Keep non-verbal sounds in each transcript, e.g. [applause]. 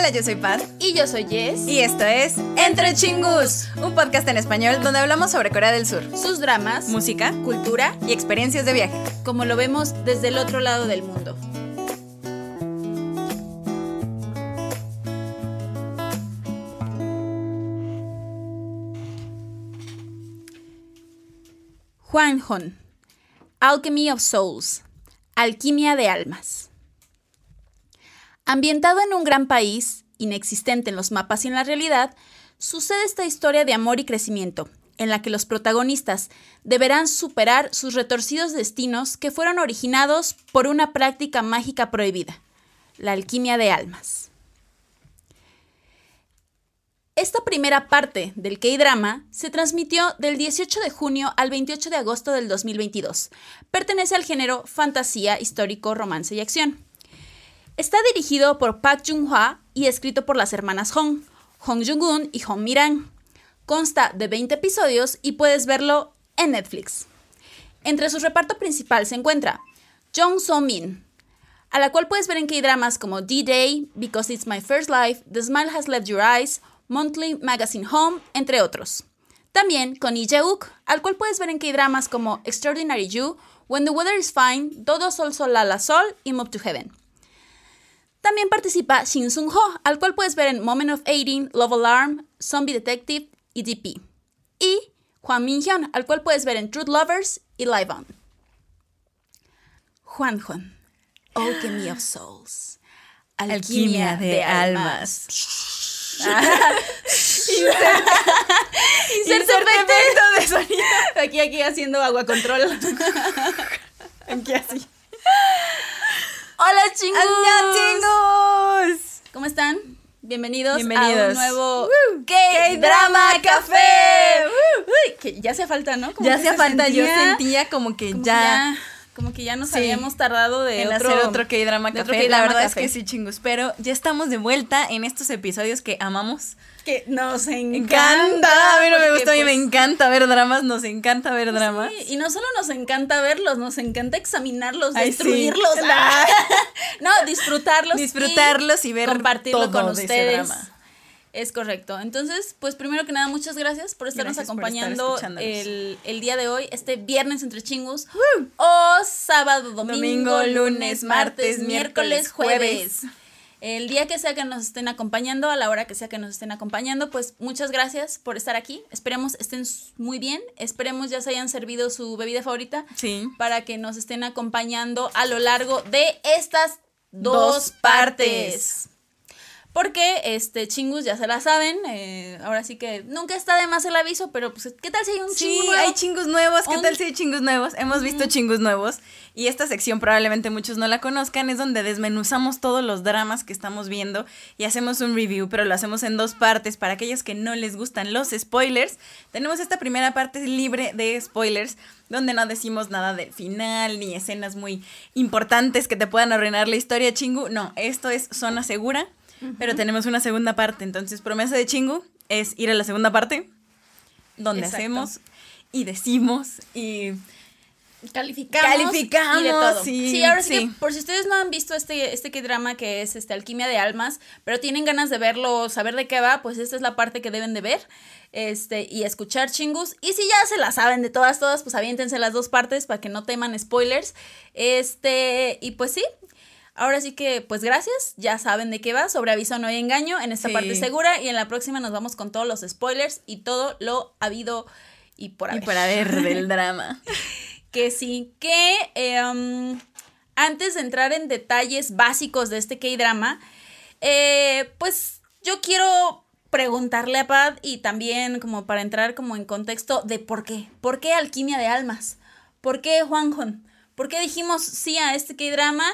Hola, yo soy Pat. Y yo soy Jess. Y esto es Entre Chingus, un podcast en español donde hablamos sobre Corea del Sur, sus dramas, música, cultura y experiencias de viaje, como lo vemos desde el otro lado del mundo. Juan Hon, Alchemy of Souls, Alquimia de Almas. Ambientado en un gran país, inexistente en los mapas y en la realidad, sucede esta historia de amor y crecimiento, en la que los protagonistas deberán superar sus retorcidos destinos que fueron originados por una práctica mágica prohibida, la alquimia de almas. Esta primera parte del K-drama se transmitió del 18 de junio al 28 de agosto del 2022. Pertenece al género fantasía, histórico, romance y acción. Está dirigido por Park Jung-hwa y escrito por las hermanas Hong, Hong Jung-un y Hong Miran. Consta de 20 episodios y puedes verlo en Netflix. Entre su reparto principal se encuentra Jong So-min, a la cual puedes ver en K-dramas como D-Day, Because It's My First Life, The Smile Has Left Your Eyes, Monthly Magazine Home, entre otros. También con Lee Jae-uk, al cual puedes ver en K-dramas como Extraordinary You, When the Weather is Fine, Dodo Sol Sol La La Sol y Move to Heaven. También participa Shin Sung Ho, al cual puedes ver en Moment of 18, Love Alarm, Zombie Detective y DP. Y Juan Min Hyun, al cual puedes ver en Truth Lovers y Live On. Juan Juan, Alchemy of Souls, Alquimia, de, almas. [laughs] Insert efecto de sonido. Aquí, aquí haciendo agua control. [laughs] Aquí así. Hola chingus. chingus! ¿Cómo están? Bienvenidos, Bienvenidos. a un nuevo K-Drama Café. Uy, que ya hacía falta, ¿no? Como Ya hacía falta, yo sentía como que como ya, como que ya nos Sí. habíamos tardado de en otro, hacer otro K-Drama de otro Café. La verdad Café. es que sí, chingus. Pero ya estamos de vuelta en estos episodios que amamos. que nos encanta. Encanta. A mí no me gusta, a mí me pues, encanta ver dramas, nos encanta ver dramas. sí, y no solo nos encanta verlos, nos encanta examinarlos, Ay, sí. destruirlos. [laughs] La- [laughs] no, disfrutarlos. y Disfrutarlos y ver compartirlo todo con de ese ustedes. drama. Es correcto. Entonces, pues primero que nada, muchas gracias por estarnos Gracias por estar acompañando el, el día de hoy, este viernes entre chingus, o sábado, domingo, Domingo, lunes, martes, miércoles, jueves. jueves. El día que sea que nos estén acompañando, a la hora que sea que nos estén acompañando, pues muchas gracias por estar aquí. Esperemos estén muy bien. Esperemos ya se hayan servido su bebida favorita Sí. para que nos estén acompañando a lo largo de estas dos, Dos partes. partes. Porque, este, chingus ya se la saben, eh, ahora sí que nunca está de más el aviso, pero pues, ¿qué tal si hay un Sí, chingu nuevo? hay chingus nuevos. ¿Qué Un- tal si hay chingus nuevos? Hemos visto chingus nuevos. Y esta sección probablemente muchos no la conozcan. Es donde desmenuzamos todos los dramas que estamos viendo y hacemos un review, pero lo hacemos en dos partes. Para aquellos que no les gustan los spoilers, tenemos esta primera parte libre de spoilers, donde no decimos nada del final ni escenas muy importantes que te puedan arruinar la historia, chingu. No, esto es zona segura. Pero tenemos una segunda parte, entonces promesa de chingu es ir a la segunda parte donde Exacto. hacemos y decimos y Calificamos. Calificamos, y de todo. sí, ahora sí, sí. que por si ustedes no han visto este, este que drama que es este Alquimia de Almas, pero tienen ganas de verlo, saber de qué va, pues esta es la parte que deben de ver. Este, y escuchar chingus. Y si ya se la saben de todas, todas, pues aviéntense las dos partes para que no teman spoilers. Este, y pues sí. Ahora sí que, pues gracias, ya saben de qué va, sobre aviso no hay engaño, en esta Sí. parte segura, y en la próxima nos vamos con todos los spoilers y todo lo habido y por y haber. para ver del drama. [laughs] Que sí, que eh, um, antes de entrar en detalles básicos de este K-drama, eh, pues yo quiero preguntarle a Pat y también como para entrar como en contexto de por qué. ¿Por qué Alquimia de Almas? ¿Por qué Juanjon? ¿Por qué dijimos sí a este K-drama?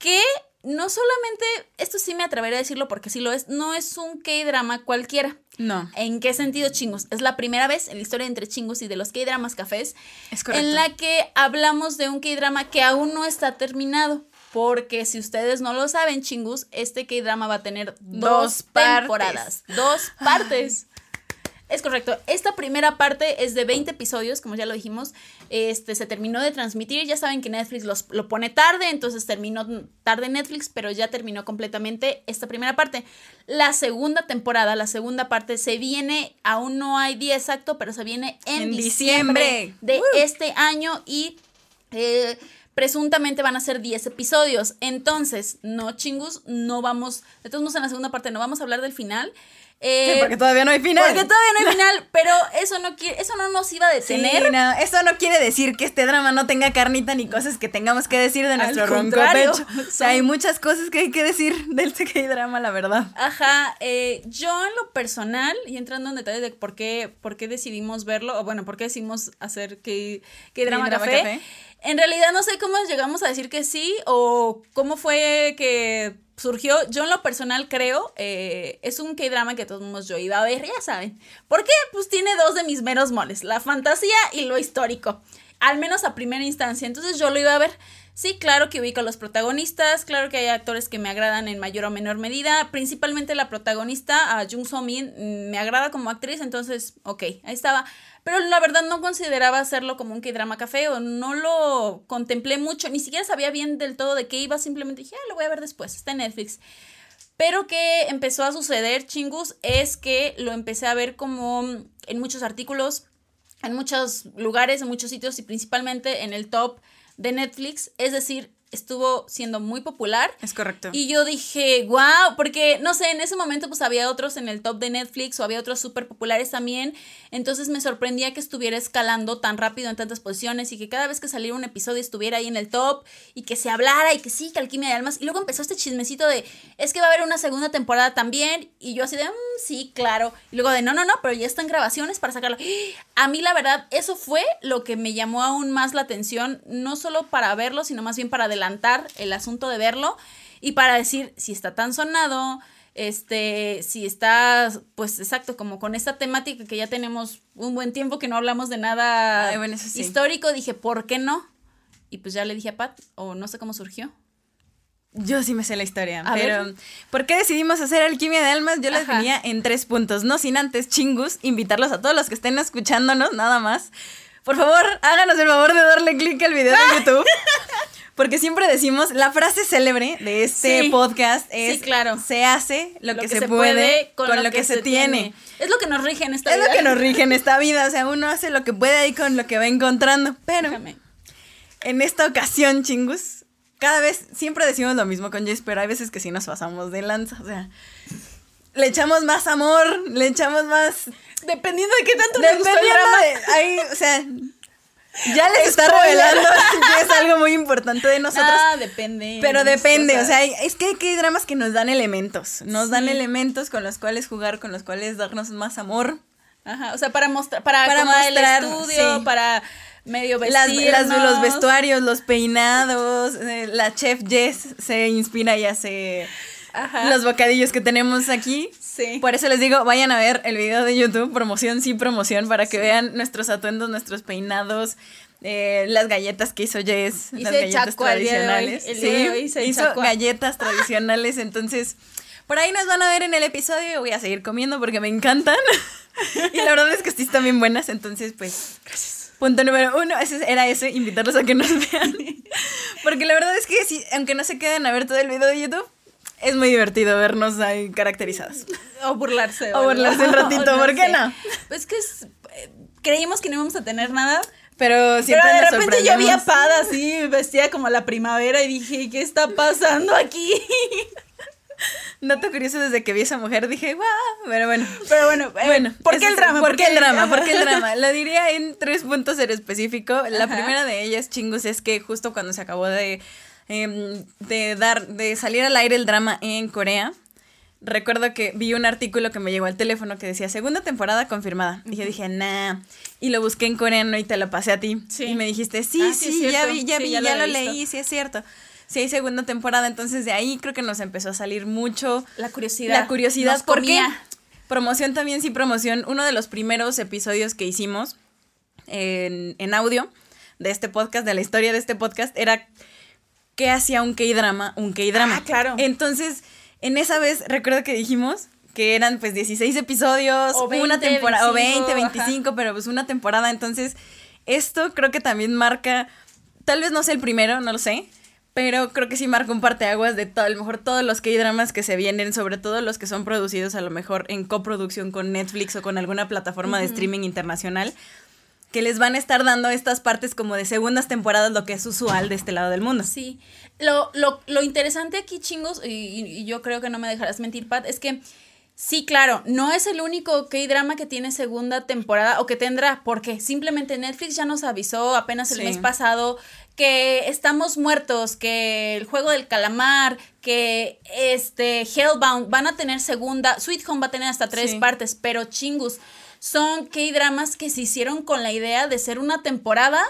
Que no solamente, esto sí me atreveré a decirlo porque sí lo es, no es un K-drama cualquiera. No, ¿En qué sentido, chingos? Es la primera vez en la historia entre chingos y de los K-dramas cafés es correcto. en la que hablamos de un K-drama que aún no está terminado. Porque si ustedes no lo saben, chingus, este K-drama va a tener dos, temporadas, dos partes. Es correcto. Esta primera parte es de 20 episodios, como ya lo dijimos. Este se terminó de transmitir. Ya saben que Netflix los, lo pone tarde, entonces terminó tarde Netflix, pero ya terminó completamente esta primera parte. La segunda temporada, la segunda parte, se viene, aún no hay día exacto, pero se viene en, diciembre, de este año y eh, presuntamente van a ser 10 episodios. Entonces, no chingus, no vamos, de todos modos en la segunda parte no vamos a hablar del final. Eh, porque todavía no hay final. Porque todavía no hay [laughs] final, pero eso no quiere, eso no nos iba a detener. eso no quiere decir que este drama no tenga carnita ni cosas que tengamos que decir de nuestro ronco pecho. [laughs] O sea, hay muchas cosas que hay que decir [laughs] del CK drama, la verdad. Ajá, eh, yo en lo personal, y entrando en detalles de por qué, por qué decidimos verlo, o bueno, por qué decidimos hacer que, drama, café, en realidad no sé cómo llegamos a decir que sí, o cómo fue que surgió, yo en lo personal creo, eh, es un K-drama que todos mundo yo iba a ver, ya saben. ¿Por qué? Pues tiene dos de mis meros moles, la fantasía y lo histórico. Al menos a primera instancia. Entonces yo lo iba a ver. Sí, claro que ubico a los protagonistas, claro que hay actores que me agradan en mayor o menor medida, principalmente la protagonista, a Jung So Min, me agrada como actriz, entonces, ok, ahí estaba. Pero la verdad no consideraba hacerlo como un K-drama café o no lo contemplé mucho, ni siquiera sabía bien del todo de qué iba, simplemente dije, ah, lo voy a ver después, está en Netflix. Pero que empezó a suceder, chingus, es que lo empecé a ver como en muchos artículos, en muchos lugares, en muchos sitios y principalmente en el top de Netflix, es decir, estuvo siendo muy popular. Es correcto. Y yo dije, wow, porque no sé, en ese momento pues había otros en el top de Netflix o había otros súper populares también. Entonces me sorprendía que estuviera escalando tan rápido en tantas posiciones y que cada vez que saliera un episodio estuviera ahí en el top y que se hablara y que sí, que alquimia de almas. Y luego empezó este chismecito de, es que va a haber una segunda temporada también. Y yo así de, mm, sí, claro. Y luego de, no, no, no, pero ya están grabaciones para sacarlo. A mí la verdad, eso fue lo que me llamó aún más la atención, no solo para verlo, sino más bien para adelantar adelantar el asunto de verlo y para decir si está tan sonado, este, si está, pues exacto, como con esta temática que ya tenemos un buen tiempo que no hablamos de nada histórico, dije, ¿por qué no? Y pues ya le dije a Pat, o no sé cómo surgió. Yo sí me sé la historia, pero ¿por qué decidimos hacer Alquimia de Almas? Yo la definía en tres puntos, no sin antes, chingus, invitarlos a todos los que estén escuchándonos, nada más. Por favor, háganos el favor de darle clic al video de YouTube. [laughs] Porque siempre decimos, la frase célebre de este podcast es, claro. se hace lo, que, se, puede, con, lo, que, se, tiene. Es lo que nos rige en esta vida. Es lo que nos [laughs] rige en esta vida, o sea, uno hace lo que puede ahí con lo que va encontrando, pero en esta ocasión, chingus, cada vez, siempre decimos lo mismo con Jess, pero hay veces que sí nos pasamos de lanza, o sea, le echamos más amor, le echamos más... Dependiendo de qué tanto nos gusta el drama. ahí, o sea, ya les está revelando [laughs] que es algo muy importante de nosotros. Ah, depende. Pero depende, o sea, es que hay dramas que nos dan elementos, nos dan elementos con los cuales jugar, con los cuales darnos más amor. Ajá, o sea, para mostrar, para, para mostrar el estudio, para medio vestir. Las, los vestuarios, los peinados, eh, la chef Jess se inspira y hace los bocadillos que tenemos aquí. Sí. Por eso les digo, vayan a ver el video de YouTube, promoción, sí, promoción, para que vean nuestros atuendos, nuestros peinados, eh, las galletas que hizo Jess, las galletas tradicionales. sí, hizo galletas tradicionales, entonces por ahí nos van a ver en el episodio, voy a seguir comiendo porque me encantan. [laughs] y la verdad es que sí están bien buenas, entonces pues gracias. Punto número uno, ese era ese, invitarlos a que nos vean. [laughs] porque la verdad es que sí, aunque no se queden a ver todo el video de YouTube, es muy divertido vernos ahí caracterizadas. [laughs] O burlarse. O, burlarse un ratito, [laughs] ¿por qué no? Pues que eh, creímos que no íbamos a tener nada. Pero siempre Pero de repente yo vi a Pada así, vestida como la primavera y dije, ¿qué está pasando aquí? [laughs] Dato curioso, desde que vi a esa mujer dije, wow, pero bueno. Pero bueno, eh, bueno ¿por qué el drama? ¿Por qué el drama? ¿Por qué el drama? Lo diría en tres puntos en específico. La primera de ellas, chingos, es que justo cuando se acabó de Em, de, dar, de salir al aire el drama en Corea, recuerdo que vi un artículo que me llegó al teléfono que decía segunda temporada confirmada. Y yo dije, nah. Y lo busqué en coreano y te lo pasé a ti. Y me dijiste, sí, ah, sí, ya vi, ya vi, ya, lo, leí, sí es cierto. Sí hay segunda temporada, entonces de ahí creo que nos empezó a salir mucho. La curiosidad. La curiosidad. ¿Por qué? Promoción también, sí, promoción. Uno de los primeros episodios que hicimos en, en audio de este podcast, de la historia de este podcast, era qué hacía un K-drama, un K-drama. Ah, claro. Entonces, en esa vez recuerdo que dijimos que eran pues 16 episodios, O 20, una temporada, o 20, 25, 25, pero pues una temporada. Entonces, esto creo que también marca, tal vez no sea el primero, no lo sé, pero creo que sí marca un parteaguas de todo, a lo mejor todos los K-dramas que se vienen, sobre todo los que son producidos a lo mejor en coproducción con Netflix o con alguna plataforma de streaming internacional, que les van a estar dando estas partes como de segundas temporadas, lo que es usual de este lado del mundo. Sí. Lo, lo, lo interesante aquí, chingos, y, y yo creo que no me dejarás mentir, Pat, es que sí, claro, no es el único K-drama que tiene segunda temporada o que tendrá, porque simplemente Netflix ya nos avisó apenas el Sí. mes pasado que estamos muertos, que el juego del calamar, que este Hellbound van a tener segunda, Sweet Home va a tener hasta tres Sí. partes, pero chingus, son K-dramas que se hicieron con la idea de ser una temporada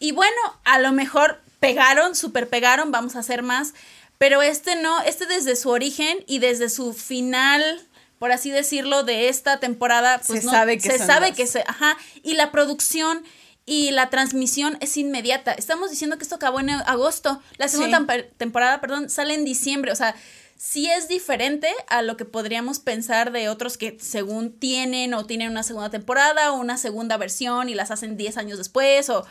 y bueno, a lo mejor pegaron, super pegaron, vamos a hacer más, pero este no, este desde su origen y desde su final, por así decirlo, de esta temporada, pues Se no, sabe que se son sabe dos. que se, ajá, y la producción y la transmisión es inmediata. Estamos diciendo que esto acabó en agosto, la segunda Sí. temporada, perdón, sale en diciembre, o sea, sí es diferente a lo que podríamos pensar de otros que según tienen o tienen una segunda temporada o una segunda versión y las hacen 10 años después o...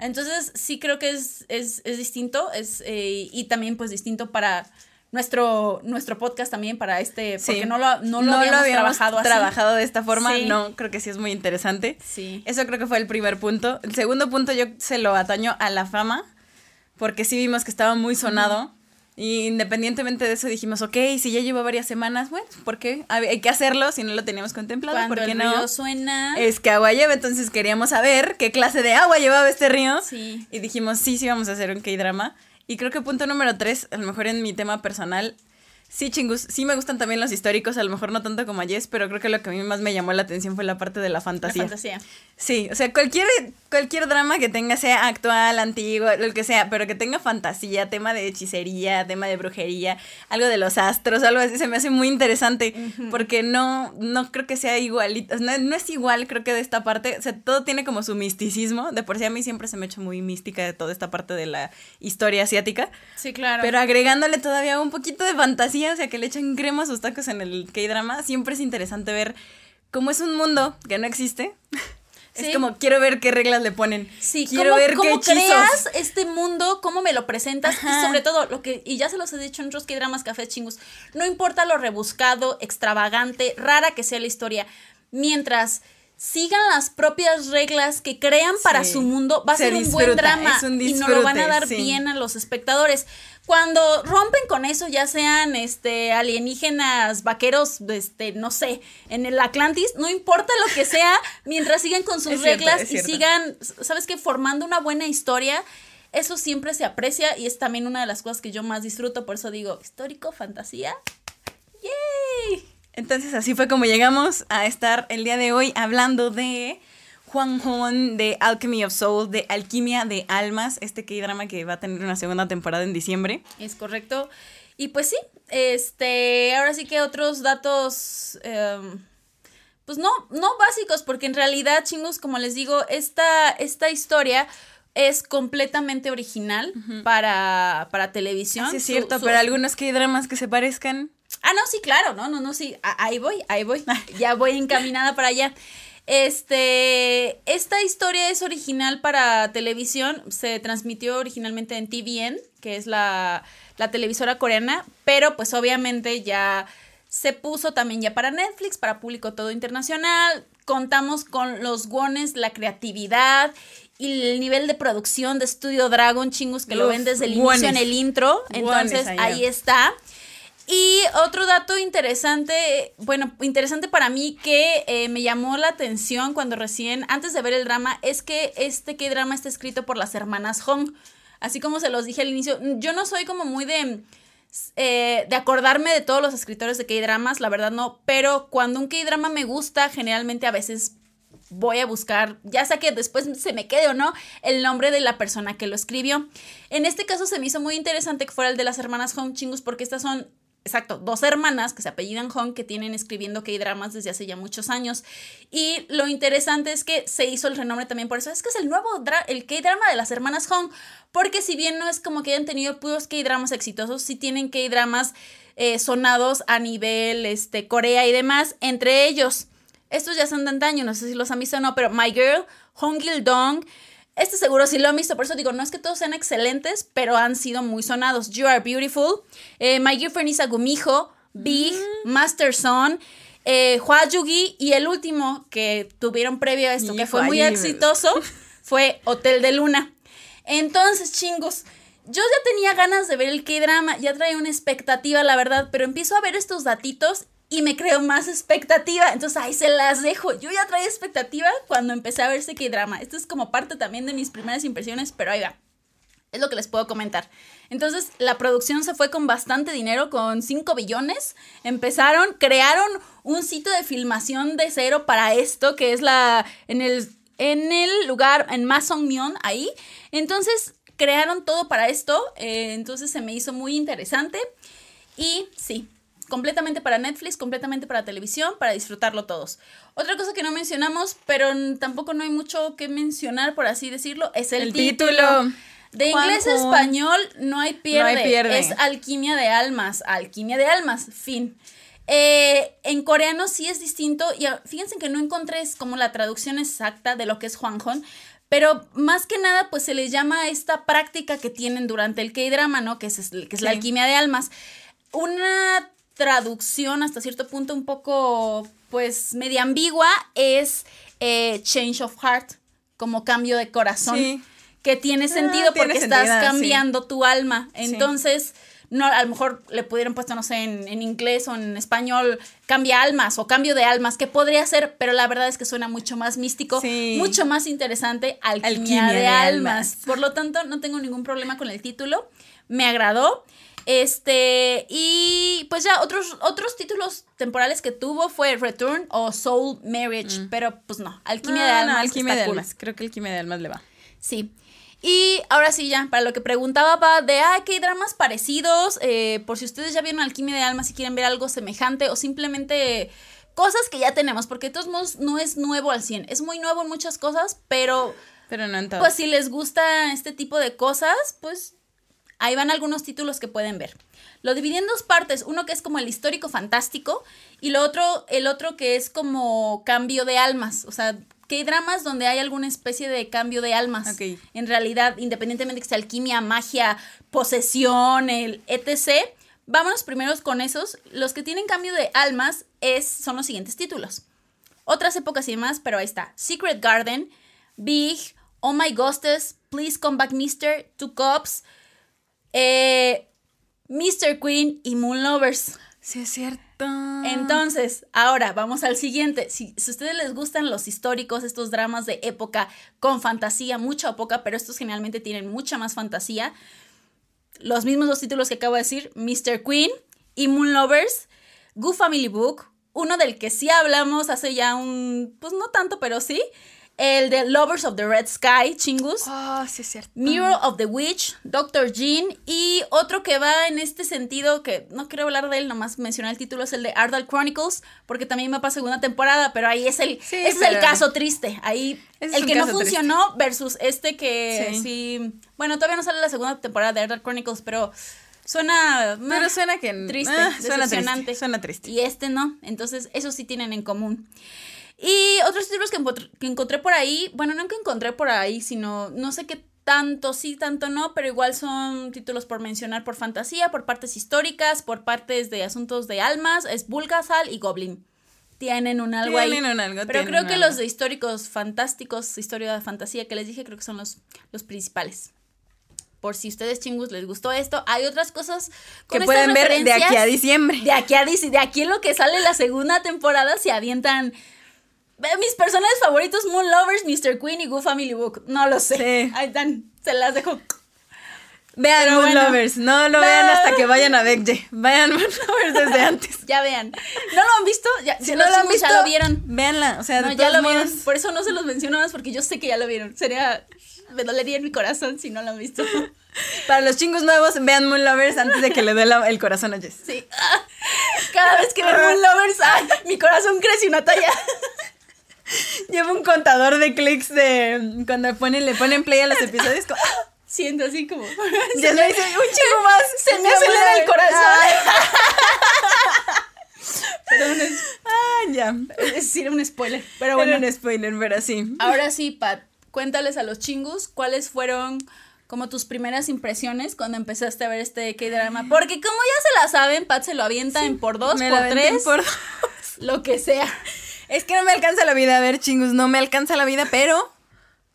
Entonces sí creo que es, es, es distinto es, eh, y también pues distinto para nuestro, nuestro podcast también, para este, porque Sí. no lo, no lo habíamos, trabajado así. trabajado de esta forma, Sí. no, creo que sí es muy interesante. Sí. Eso creo que fue el primer punto. El segundo punto yo se lo ataño a la fama, porque sí vimos que estaba muy sonado. Y independientemente de eso dijimos, ok, si ya lleva varias semanas, bueno, ¿por qué? Hay que hacerlo si no lo teníamos contemplado, Cuando ¿por qué el no? suena... Es que agua lleva, entonces queríamos saber qué clase de agua llevaba este río. Sí. Y dijimos, sí, sí, vamos a hacer un K-drama. Y creo que punto número tres, a lo mejor en mi tema personal, sí, chingus, sí me gustan también los históricos, a lo mejor no tanto como a Jess, pero creo que lo que a mí más me llamó la atención fue la parte de la La fantasía. fantasía. Sí, o sea, cualquier, cualquier drama que tenga, sea actual, antiguo, lo que sea, pero que tenga fantasía, tema de hechicería, tema de brujería, algo de los astros, algo así, se me hace muy interesante, porque no, no creo que sea igualito, no, no es igual, creo que de esta parte, o sea, todo tiene como su misticismo, de por sí a mí siempre se me ha hecho muy mística de toda esta parte de la historia asiática, Sí, claro. pero agregándole todavía un poquito de fantasía, o sea, que le echan crema a sus tacos en el K-drama, siempre es interesante ver cómo es un mundo que no existe. [laughs] Sí. Es como, quiero ver qué reglas le ponen. Sí, quiero ¿cómo, ver cómo qué creas este mundo, cómo me lo presentas Ajá. y sobre todo lo que, y ya se los he dicho en otros que dramas café chingus, no importa lo rebuscado, extravagante, rara que sea la historia, mientras sigan las propias reglas que crean para Sí. su mundo, va a Se ser un buen drama y nos lo van a dar sí. bien a los espectadores. Cuando rompen con eso, ya sean este alienígenas, vaqueros, este, no sé, en el Atlantis, no importa lo que sea, [laughs] mientras sigan con sus Es reglas y sigan, ¿sabes qué? Formando una buena historia. Eso siempre se aprecia y es también una de las cosas que yo más disfruto, por eso digo, histórico, fantasía. ¡Yay! Entonces así fue como llegamos a estar el día de hoy hablando de Juan Hon, de Alchemy of Soul, de Alquimia de Almas, este K-drama que va a tener una segunda temporada en diciembre. Es correcto. Y pues sí, este, ahora sí que otros datos, em, pues no, no básicos, porque en realidad, chingos, como les digo, esta, esta historia es completamente original para, para televisión. Sí, es Su- cierto, su- pero algunos K-dramas que se parezcan. Ah, no, sí, claro, no, no, no, sí, ahí voy, ahí voy, [laughs] ya voy encaminada para allá. Este, esta historia es original para televisión, se transmitió originalmente en TVN, que es la, la televisora coreana, pero pues obviamente ya se puso también ya para Netflix, para público todo internacional, contamos con los wones, la creatividad y el nivel de producción de Studio Dragon, chingos, que lo ven desde el inicio en el intro, entonces ahí está. Y otro dato interesante, bueno, interesante para mí que eh, me llamó la atención cuando recién, antes de ver el drama, es que este que drama está escrito por las hermanas Hong. Así como se los dije al inicio, yo no soy como muy de, eh, de acordarme de todos los escritores de K-dramas, la verdad no, pero cuando un K-drama me gusta, generalmente a veces voy a buscar, ya sea que después se me quede o no, el nombre de la persona que lo escribió. En este caso se me hizo muy interesante que fuera el de las hermanas Hong Chingus porque estas son exacto, dos hermanas que se apellidan Hong que tienen escribiendo K-dramas desde hace ya muchos años. Y lo interesante es que se hizo el renombre también por eso. Es que es el nuevo el K-drama de las hermanas Hong. Porque si bien no es como que hayan tenido puros K-dramas exitosos, sí tienen K-dramas eh, sonados a nivel este, Corea y demás. Entre ellos, estos ya son de antaño, no sé si los han visto o no, pero My Girl, Hong Gil Dong. Este seguro sí lo han visto, por eso digo, no es que todos sean excelentes, pero han sido muy sonados. You Are Beautiful, eh, My Girlfriend is a Gumijo, Big, mm. Master Son, eh, Hua Yugi y el último que tuvieron previo a esto, que fue muy exitoso, fue Hotel de Luna. Entonces, chingos, yo ya tenía ganas de ver el K-drama, ya traía una expectativa, la verdad, pero empiezo a ver estos datitos y me creo más expectativa. Entonces ahí se las dejo. Yo ya traía expectativa cuando empecé a ver ese K-drama. Esto es como parte también de mis primeras impresiones, pero ahí va. Es lo que les puedo comentar. Entonces, la producción se fue con bastante dinero, con 5 billones. Empezaron, crearon un sitio de filmación de cero para esto, que es la. en el, en el lugar, en Masongmyeon, ahí. Entonces, crearon todo para esto. Eh, entonces, se me hizo muy interesante. Y sí, completamente para Netflix, completamente para televisión, para disfrutarlo todos. Otra cosa que no mencionamos, pero tampoco no hay mucho que mencionar, por así decirlo, es el, título. De inglés a español no hay, pierde. Es alquimia de almas. Alquimia de almas. Fin. Eh, en coreano sí es distinto. Y fíjense que no encontré como la traducción exacta de lo que es Hon Pero más que nada, pues se les llama esta práctica que tienen durante el K-drama, ¿no? Que es, que es la alquimia de almas. Una traducción hasta cierto punto un poco, pues, media ambigua es eh, change of heart, como cambio de corazón. Que tiene ah, sentido porque estás cambiando tu alma. Entonces, no, a lo mejor le pudieron puesto, no sé, en, inglés o en español, cambia almas o cambio de almas, que podría ser, pero la verdad es que suena mucho más místico, mucho más interesante, alquimia, de, almas. Por lo tanto, no tengo ningún problema con el título, me agradó. Este, y pues ya otros, otros títulos temporales que tuvo fue Return o Soul Marriage, mm. pero pues no, Alquimia de Almas. Alquimia de Almas, creo que Alquimia de Almas le va. Sí. Y ahora sí, ya, para lo que preguntaba va de, ah, que hay dramas parecidos, eh, por si ustedes ya vieron Alquimia de Almas y quieren ver algo semejante o simplemente cosas que ya tenemos, porque de todos modos no es nuevo al 100, es muy nuevo en muchas cosas, pero... Pero no en Pues si les gusta este tipo de cosas, pues Ahí van algunos títulos que pueden ver. Lo dividí en dos partes, uno que es como el histórico fantástico y lo otro, el otro que es como cambio de almas, o sea, que hay dramas donde hay alguna especie de cambio de almas. En realidad, independientemente de que sea alquimia, magia, posesión, el etc. Vámonos primero con esos. Los que tienen cambio de almas es, son los siguientes títulos. Otras épocas y demás, pero ahí está. Secret Garden, Big, Oh My Ghostes, Please Come Back Mister, Two Cops, eh, Mr. Queen y Moon Lovers. Sí, es cierto. Entonces, ahora vamos al siguiente. Si, a ustedes les gustan los históricos, estos dramas de época con fantasía, mucha o poca, pero estos generalmente tienen mucha más fantasía. Los mismos dos títulos que acabo de decir, Mr. Queen y Moon Lovers, Good Family Book, uno del que sí hablamos hace ya un, pues no tanto, pero sí, el de Lovers of the Red Sky, chingus. Ah, sí, es cierto. Mirror of the Witch, Doctor Jean. Y otro que va en este sentido, que no quiero hablar de él, nomás mencionar el título, es el de Ardal Chronicles, porque también va para segunda temporada, pero ahí es el, es el caso triste. Ahí, el que no funcionó versus este que sí. Bueno, todavía no sale la segunda temporada de Ardal Chronicles, pero. Suena. Pero suena que. Triste, ah, suena triste. Suena triste. Y este no. Entonces, eso sí tienen en común. Y otros títulos que, encontré por ahí, bueno, no que encontré por ahí, sino no sé qué tanto sí, tanto no, pero igual son títulos por mencionar por fantasía, por partes históricas, por partes de asuntos de almas, es Bulgasal y Goblin. Tienen un algo tienen Un algo, pero creo que los de históricos fantásticos, historia de fantasía que les dije, creo que son los, los principales. Por si ustedes chingus les gustó esto, hay otras cosas que pueden ver de aquí a diciembre. De aquí a diciembre, de aquí en lo que sale la segunda temporada se avientan mis personajes favoritos, Moon Lovers, Mr. Queen y Good Family Book. No lo sé. [laughs] Ahí están. Se las dejo. Vean Moon Lovers. No lo vean hasta que vayan a Vegge. Vayan Moon Lovers desde antes. [laughs] ya vean. ¿No lo han visto? Ya, si, no lo han visto, ya lo vieron. Véanla. O sea, no, ya lo vieron. Por eso no se los menciono más porque yo sé que ya lo vieron. Sería. Me dolería en mi corazón si no lo han visto. [laughs] Para los chingos nuevos, vean Moon Lovers antes de que le dé la- el corazón a Jess. Sí. Cada vez que veo un lovers, ay, mi corazón crece una talla. Lleva un contador de clics de cuando ponen, le ponen play a los episodios. como, ¡ah! Siento así como. Ya me dice, un chingo más. [laughs] Se me acelera el corazón. [laughs] Perdón, es, Ah, ya. es decir, un spoiler. Pero Bueno, un spoiler, pero sí. ahora sí, Pat, cuéntales a los chingus cuáles fueron como tus primeras impresiones cuando empezaste a ver este K-drama. Porque como ya se la saben, Pat se lo avienta en por dos, Me por tres, por- [laughs] lo que sea. Es que no me alcanza la vida a ver chingus, no me alcanza la vida, pero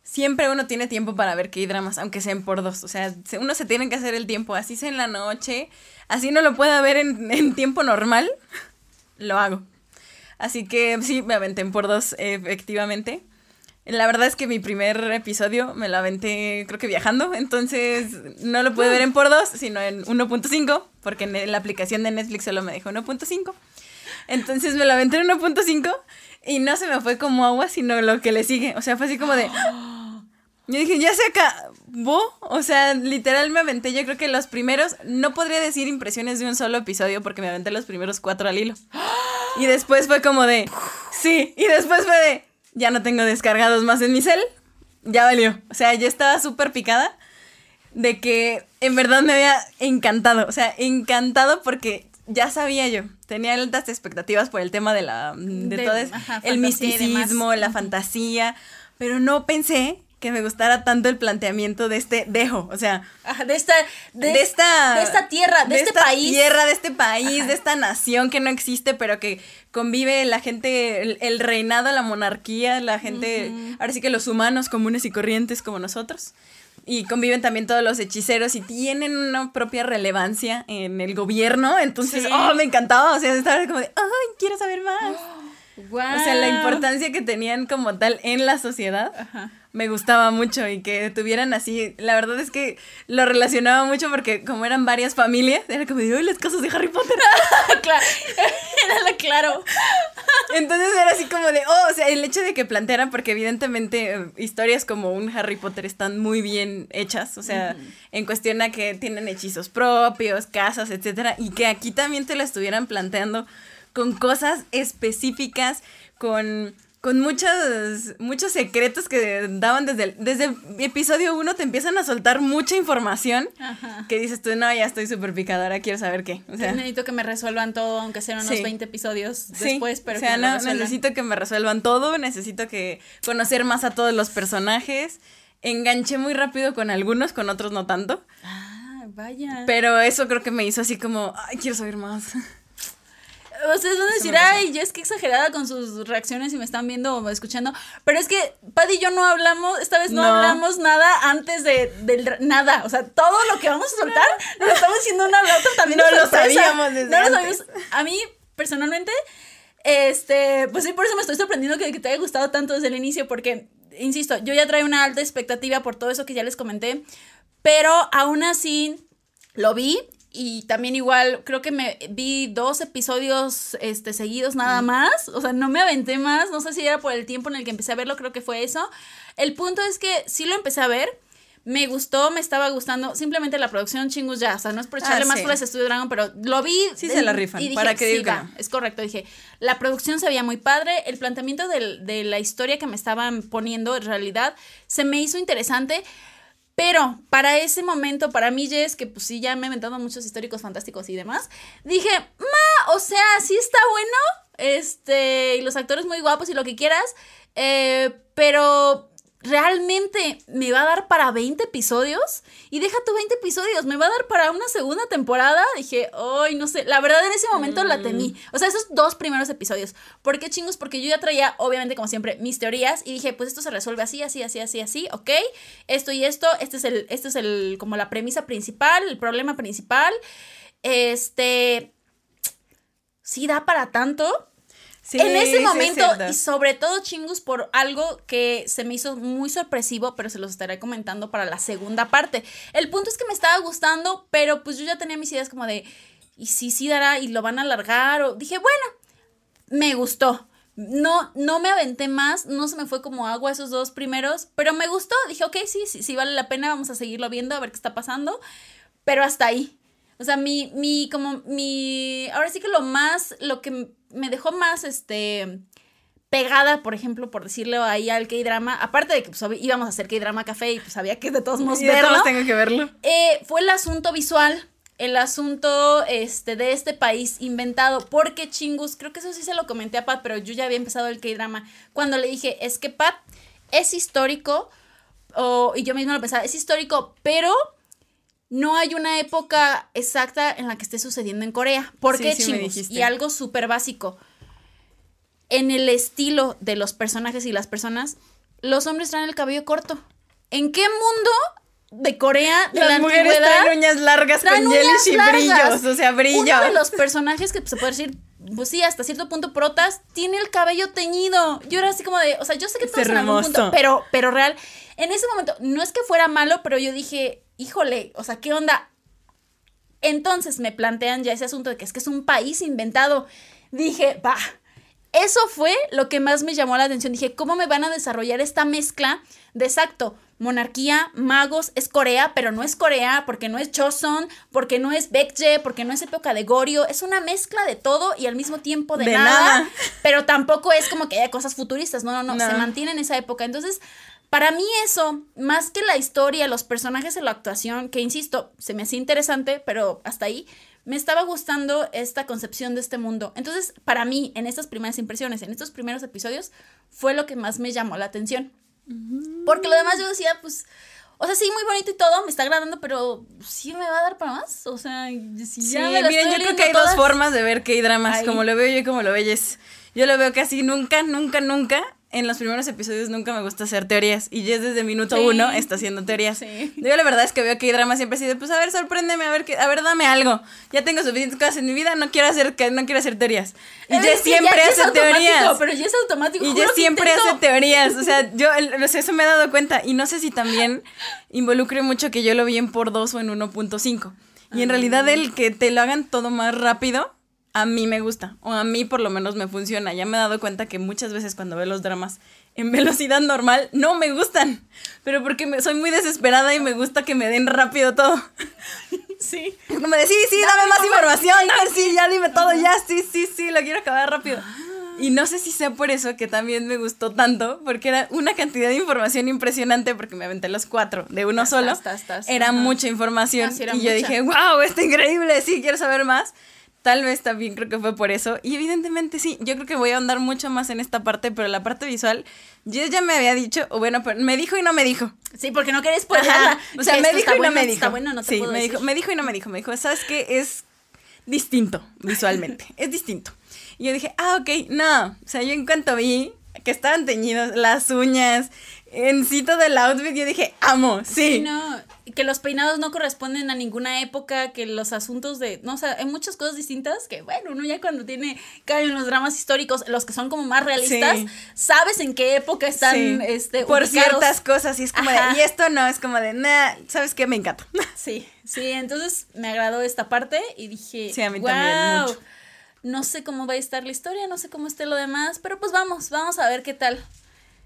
siempre uno tiene tiempo para ver K-dramas, aunque sean por dos. O sea, se- uno se tiene que hacer el tiempo, así sea en la noche, así no lo pueda ver en, en tiempo normal, lo hago. Así que sí, me aventé en por dos, efectivamente. La verdad es que mi primer episodio me lo aventé, creo que viajando, entonces no lo pude ver en por dos, sino en 1.5, porque en la aplicación de Netflix solo me dejó 1.5. Entonces me la aventé en 1.5 y no se me fue como agua, sino lo que le sigue. O sea, fue así como de. [gasps] Yo dije, ya se acabó. O sea, literal me aventé. Yo creo que los primeros. No podría decir impresiones de un solo episodio porque me aventé los primeros cuatro al hilo. [gasps] Y después fue como de. Sí. Y después fue de. Ya no tengo descargados más en mi cel. Ya valió. O sea, ya estaba súper picada de que en verdad me había encantado. O sea, encantado porque ya sabía yo. Tenía altas expectativas por el tema de la de, De- todo eso, ajá, el misticismo, la fantasía, pero no pensé que me gustara tanto el planteamiento de este dejo, o sea, Ajá, de esta, de, de, esta de esta tierra, de, este esta país. tierra, de este país, de esta nación que no existe, pero que convive la gente, el, el reinado, la monarquía, la gente, ahora sí que los humanos comunes y corrientes como nosotros. Y conviven también todos los hechiceros y tienen una propia relevancia en el gobierno. Entonces, Sí. oh, me encantaba. O sea, estaba como de, ay, quiero saber más. [gasps] Guau. O sea, la importancia que tenían como tal en la sociedad Ajá. Me gustaba mucho y que tuvieran así, la verdad es que lo relacionaba mucho porque como eran varias familias, era como de, "Ay, las cosas de Harry Potter. [laughs] claro. [laughs] Era la claro. Entonces era así como de, oh, o sea, el hecho de que plantearan, porque evidentemente eh, historias como un Harry Potter están muy bien hechas, o sea, en cuestión a que tienen hechizos propios, casas, etcétera, y que aquí también te lo estuvieran planteando con cosas específicas, con, con muchos, muchos secretos que daban desde el, desde el episodio 1 te empiezan a soltar mucha información Ajá. que dices tú, no, ya estoy súper picada, ahora quiero saber qué. O sea, necesito que me resuelvan todo, aunque sean unos Sí. 20 episodios Sí, después, pero o sea, que no, necesito que me resuelvan todo, necesito que conocer más a todos los personajes. Enganché muy rápido con algunos, con otros no tanto. Ah, vaya. Pero eso creo que me hizo así como, ay, quiero saber más. [laughs] Ustedes van a decir, ay, yo es que exagerada con sus reacciones y me están viendo o escuchando. Pero es que Paddy y yo no hablamos, esta vez no, No. hablamos nada antes de del nada. O sea, todo lo que vamos a soltar nos [laughs] lo estamos diciendo una a la otra también. No lo sabíamos desde No lo sabíamos. A mí, personalmente, este, pues sí, por eso me estoy sorprendiendo que, que te haya gustado tanto desde el inicio, porque, insisto, yo ya traigo una alta expectativa por todo eso que ya les comenté, pero aún así lo vi y también igual creo que me vi dos episodios este seguidos nada más, o sea, no me aventé más, no sé si era por el tiempo en el que empecé a verlo, creo que fue eso. El punto es que sí lo empecé a ver. Me gustó, me estaba gustando. Simplemente la producción chingus ya. O sea, no es por echarle Ah, más sí. flores a Studio Dragon, pero lo vi. Sí se la rifan, y dije, ¿para sí, que va, no? Es correcto. Dije, la producción se veía muy padre. El planteamiento del- de la historia que me estaban poniendo, en realidad, se me hizo interesante. Pero para ese momento, para mí, Jess, que pues sí, ya me he inventado muchos históricos fantásticos y demás, dije, ma, o sea, sí está bueno, este, y los actores muy guapos y lo que quieras, eh, pero realmente me va a dar para 20 episodios y deja tu 20 episodios, me va a dar para una segunda temporada. Dije, ay, no sé, la verdad en ese momento la temí. O sea, esos dos primeros episodios. ¿Por qué chingos? Porque yo ya traía, obviamente, como siempre, mis teorías y dije, pues esto se resuelve así, así, así, así, así, ok. Esto y esto, este es el, este es el, como la premisa principal, el problema principal. Este, sí da para tanto. Sí, en ese sí es momento, y sobre todo chingus por algo que se me hizo muy sorpresivo, pero se los estaré comentando para la segunda parte. El punto es que me estaba gustando, pero pues yo ya tenía mis ideas como de, y si sí dará y lo van a alargar, o dije, bueno, me gustó. No, no me aventé más, no se me fue como agua esos dos primeros, pero me gustó. Dije, ok, sí, sí, sí vale la pena, vamos a seguirlo viendo, a ver qué está pasando. Pero hasta ahí. O sea, mi, mi, como, mi, ahora sí que lo más, lo que me dejó más, este, pegada, por ejemplo, por decirlo ahí al K-drama, aparte de que pues, íbamos a hacer K-drama café y pues había que de todos modos verlo. tengo que verlo. Eh, fue el asunto visual el asunto este, de este país inventado. Porque chingus, creo que eso sí se lo comenté a Pat, pero yo ya había empezado el K-drama. Cuando le dije, es que Pat es histórico, y yo misma lo pensaba, es histórico, pero no hay una época exacta en la que esté sucediendo en Corea. ¿Por qué chingus? Y algo súper básico. En el estilo de los personajes y las personas, los hombres traen el cabello corto. ¿En qué mundo de Corea de Las la mujeres traen uñas largas traen con uñas y largas. brillos, o sea, brillo. Uno de los personajes que se puede decir, pues sí, hasta cierto punto protas, tiene el cabello teñido. Yo era así como de, o sea, yo sé que todos en algún punto, pero, pero real. En ese momento, no es que fuera malo, pero yo dije, híjole, o sea, ¿qué onda? Entonces me plantean ya ese asunto de que es que es un país inventado. Dije, va. Eso fue lo que más me llamó la atención. Dije, ¿cómo me van a desarrollar esta mezcla de exacto? Monarquía, magos, es Corea, pero no es Corea porque no es Choson, porque no es Baekje, porque no es época de Goryeo. Es una mezcla de todo y al mismo tiempo de, De nada, nada. Pero tampoco es como que haya cosas futuristas. No, no, no. No. Se mantiene en esa época. Entonces, para mí eso, más que la historia, los personajes y la actuación, que insisto, se me hacía interesante, pero hasta ahí, me estaba gustando esta concepción de este mundo. Entonces, para mí, en estas primeras impresiones, en estos primeros episodios, fue lo que más me llamó la atención. Porque lo demás yo decía, pues, o sea, sí, muy bonito y todo, me está agradando, pero sí me va a dar para más. O sea, si Sí, ya me la miren, estoy yo creo que hay dos formas de ver K-dramas, Ay. como lo veo yo y como lo veyes. Yo lo veo casi nunca, nunca, nunca. En los primeros episodios nunca me gusta hacer teorías. Y Jess desde minuto Sí. uno está haciendo teorías. Sí. Yo la verdad es que veo K-drama siempre así de, pues a ver, sorpréndeme, a ver, qué, a ver, dame algo. Ya tengo suficientes cosas en mi vida, no quiero hacer, que- no quiero hacer teorías. Y Es Jess que siempre ya- hace teorías. Pero ya es automático. Y que siempre intento- hace teorías. O sea, yo o sea, eso me he dado cuenta. Y no sé si también involucre mucho que yo lo vi en por 2 o en 1.5. Y en realidad el que te lo hagan todo más rápido, a mí me gusta. O a mí por lo menos me funciona. Ya me he dado cuenta que muchas veces cuando veo los dramas en [laughs] velocidad normal, no me gustan. Pero porque me- soy muy desesperada y me gusta que me den rápido todo. [laughs] Sí. Como de, sí, sí, dame, más información. Sí, ya dime todo, ya, sí, sí, sí, lo quiero acabar rápido. Y no sé si sea por eso que también me gustó tanto, porque era una cantidad de información impresionante, porque me aventé los cuatro de uno solo. tas, tas, Era mucha información. Ah, sí, era y yo dije, wow, está increíble, sí, quiero saber más. Tal vez también creo que fue por eso. Y evidentemente sí, yo creo que voy a andar mucho más en esta parte, pero la parte visual, Jess ya me había dicho, o bueno, pero me dijo y no me dijo. Sí, porque no querés spoilearla. O sea, me dijo y no bueno, me dijo. Está bueno, no te sí, puedo me decir. dijo, me dijo y no me dijo. Me dijo, ¿sabes qué? Es distinto visualmente. [laughs] es distinto. Y yo dije, ah, ok, no. O sea, yo en cuanto vi que estaban teñidos las uñas, en cito del outfit, yo dije, amo, sí. Sí, no, que los peinados no corresponden a ninguna época, que los asuntos de, no, o sea, hay muchas cosas distintas que, bueno, uno ya cuando tiene, cae en los dramas históricos, los que son como más realistas, Sí. sabes en qué época están, Sí. este, Por ubicados. ciertas cosas, y es como Ajá. de, y esto no, es como de, nah, ¿sabes qué? Me encanta. [laughs] Sí, sí, entonces me agradó esta parte y dije, Sí, a mí "Guau, también, mucho". No sé cómo va a estar la historia, no sé cómo esté lo demás, pero pues vamos, vamos a ver qué tal.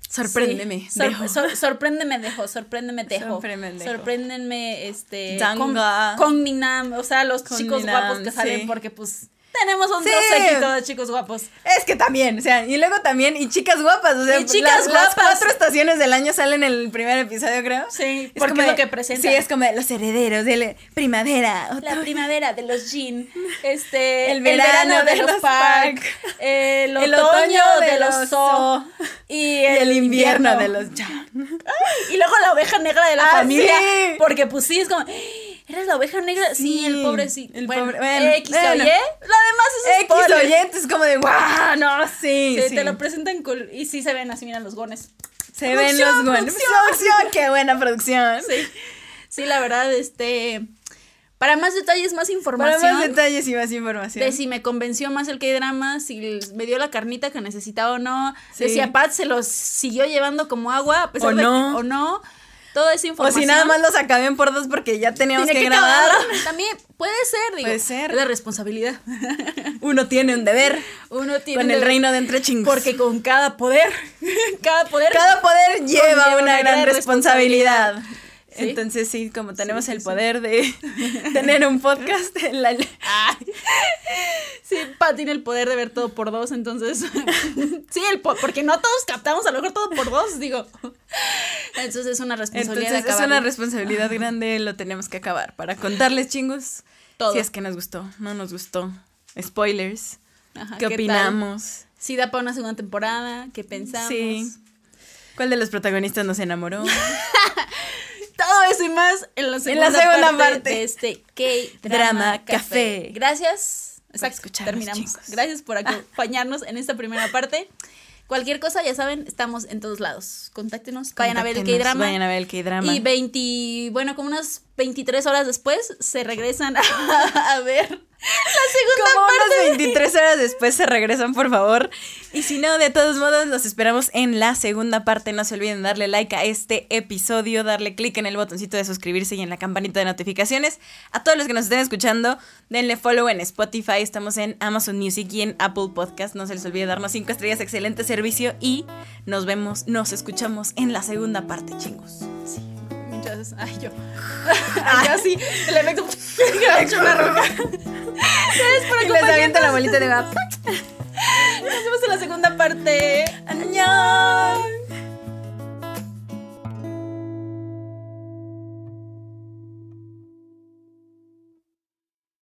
Sorpréndeme. Sí, dejo. sor- sorpréndeme, dejo, sorpréndeme, dejo. Sorpréndeme, dejo. Sorpréndenme, este. Con, con Minam, o sea, los Con chicos Minam, guapos que salen, sí. porque pues tenemos un Sí. séquito de chicos guapos. Es que también, o sea, y luego también, y chicas guapas, o sea, Y chicas las, cuatro estaciones del año salen en el primer episodio, creo. Sí, Es porque como es lo que presentan. Sí, es como los herederos de la primavera. La primavera de los jean, este, El verano de los park, Park, el, el otoño, de, los so, y y el invierno de los Jan. Y luego la oveja negra de la Ah, familia, sí. porque pues sí, es como, ¿eres la oveja negra? Sí, Sí, el pobre sí. el bueno, pobre- bueno, X o bueno. Y, lo demás es X spoiler. oyentes, es como de, ¡guau! No, sí, Sí, sí. te lo presentan cool. Y sí se ven así, miran los gones. Se ven los buenos. producción. Producción, qué buena producción. Sí. Sí, la verdad, este. Para más detalles, más Para información. más detalles y más información. de si me convenció más el K-drama, si me dio la carnita que necesitaba o no. Sí. De si a Pat se los siguió llevando como agua, a pesar O de no. o no. Toda esa O información. si nada más los acabé por dos porque ya teníamos que, que grabar. También puede ser, digo. Puede ser. Es la responsabilidad. [laughs] Uno tiene un deber Uno tiene con un el deber, reino de entre chingos. Porque con cada poder, [laughs] cada poder. cada poder lleva una, gran responsabilidad. Sí. Entonces sí, como tenemos sí, el poder de [laughs] tener un podcast, en la-. Sí, Pa tiene el poder de ver todo por dos, entonces. [laughs] sí, el po- porque no todos captamos a lo mejor todo por dos, digo. Entonces es una responsabilidad. entonces es una responsabilidad grande, lo tenemos que acabar para contarles chingos. Todo. Si es que nos gustó, no nos gustó. Spoilers. Ajá, ¿Qué, opinamos? Sí, da para una segunda temporada. ¿Qué pensamos? Sí. ¿Cuál de los protagonistas nos enamoró? [laughs] Todo eso y más en la segunda, segunda parte, parte. de este K-Drama Drama Café. Café. Gracias. Exacto, terminamos. chicos. Gracias por [laughs] acompañarnos en esta primera parte. Cualquier cosa, ya saben, estamos en todos lados. Contáctenos, vayan a ver el K-Drama. Vayan a ver el K-drama. Y 20, bueno, como unas 23 horas después se regresan a, [laughs] a ver la segunda Como parte. unas 23 horas después se regresan, por favor. Y si no, de todos modos, los esperamos en la segunda parte. No se olviden darle like a este episodio, darle clic en el botoncito de suscribirse y en la campanita de notificaciones. A todos los que nos estén escuchando, denle follow en Spotify. Estamos en Amazon Music y en Apple Podcast. No se les olvide darnos 5 estrellas, excelente servicio. Y nos vemos, nos escuchamos en la segunda parte, chingos. Ay, yo. [laughs] Ay, yo sí. El efecto. [laughs] hecho una roca. Gracias por Y les aviento la bolita de [laughs] Nos vemos en la segunda parte. ¡Añón!